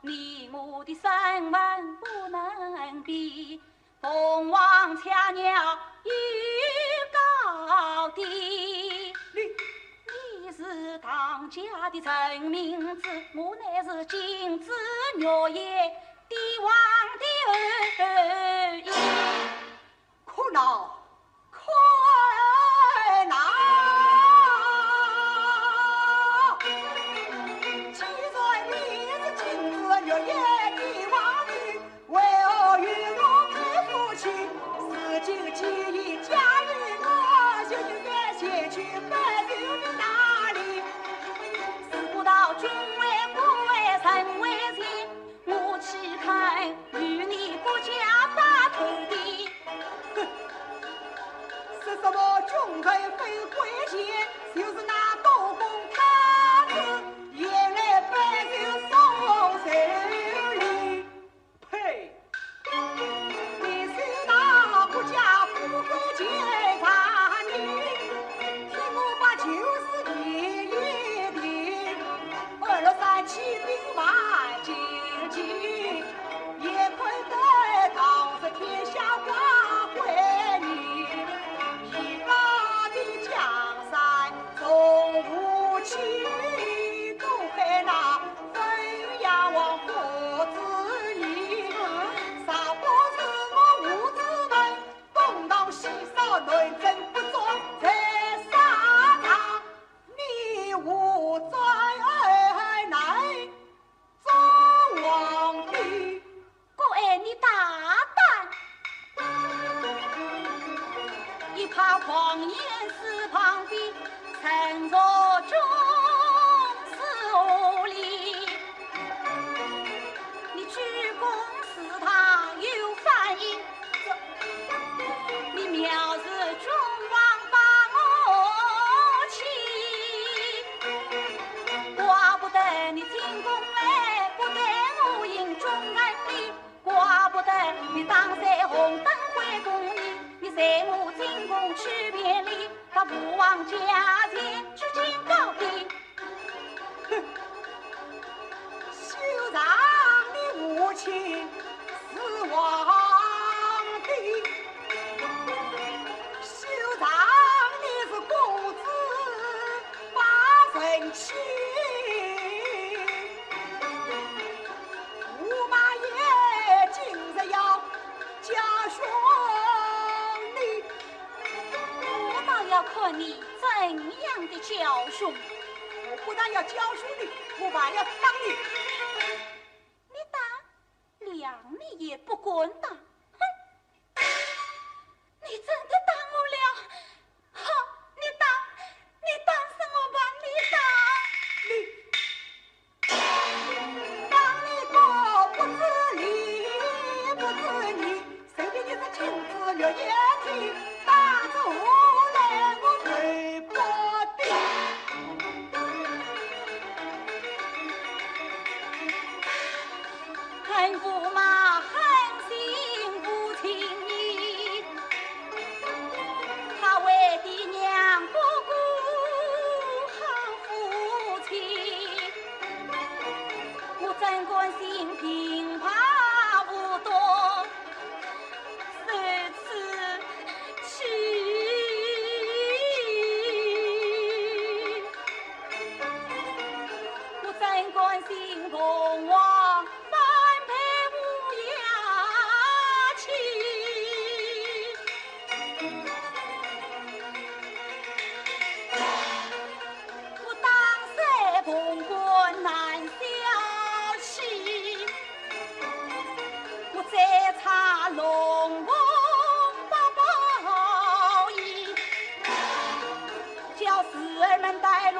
你我的身份不能比，凤凰雀鸟有高低。你你是唐家的真名字，我乃是金枝玉叶帝王的后裔，苦恼。什么军队给关心，就是那高公他子原来拜就送手。呸！你是那国家富贵奸杂女，替我把旧事提一提，二三千兵马紧急。黄岩寺旁的陈坐中是何里，你鞠躬祠堂有反应，你藐视众王把我欺，怪不得你进宫来不得我迎忠安礼，怪不得你当在红灯会宫里你在我。去别里，把父王家见，去见告别。的教训，我不但要教训你，我还要打你。你打，量你也不敢打，哼！你真的打我了，好，你打，你打死我吧，你打，你打你个不知礼不知义，谁叫你是君子玉一天。驸马狠心无情义，他为爹娘不顾好父亲。我真甘心平白此，我甘心共。maganda and